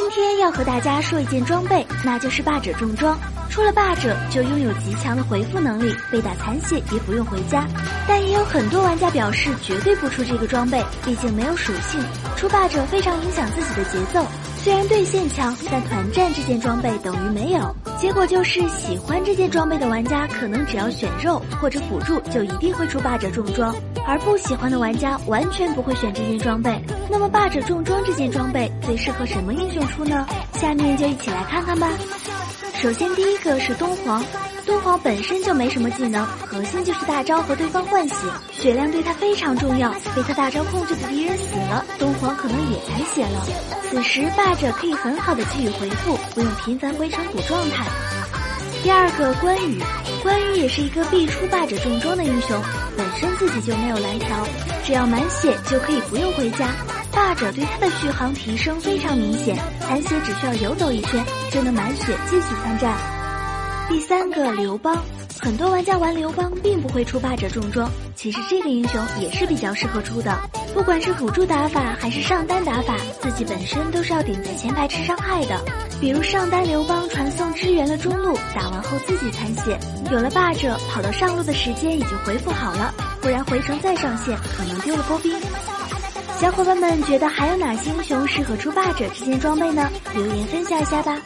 今天要和大家说一件装备，那就是霸者重装。出了霸者就拥有极强的回复能力，被打残血也不用回家。但也有很多玩家表示绝对不出这个装备，毕竟没有属性，出霸者非常影响自己的节奏。虽然对线强，但团战这件装备等于没有。结果就是喜欢这件装备的玩家，可能只要选肉或者辅助，就一定会出霸者重装；而不喜欢的玩家完全不会选这件装备。那么霸者重装这件装备最适合什么英雄出呢？下面就一起来看看吧。首先，第一个是敦煌。敦煌本身就没什么技能，核心就是大招和对方换血，血量对他非常重要。被他大招控制的敌人死了，敦煌可能也残血了。此时霸者可以很好的给予回复，不用频繁回城补状态。第二个关羽，关羽也是一个必出霸者重装的英雄，本身自己就没有蓝条，只要满血就可以不用回家。霸者对他的续航提升非常明显，残血只需要游走一圈就能满血继续参战。第三个刘邦，很多玩家玩刘邦并不会出霸者重装，其实这个英雄也是比较适合出的。不管是辅助打法还是上单打法，自己本身都是要顶在前排吃伤害的。比如上单刘邦传送支援了中路，打完后自己残血，有了霸者跑到上路的时间已经回复好了，不然回城再上线可能丢了波兵。小伙伴们觉得还有哪些英雄适合出霸者这件装备呢？留言分享一下吧。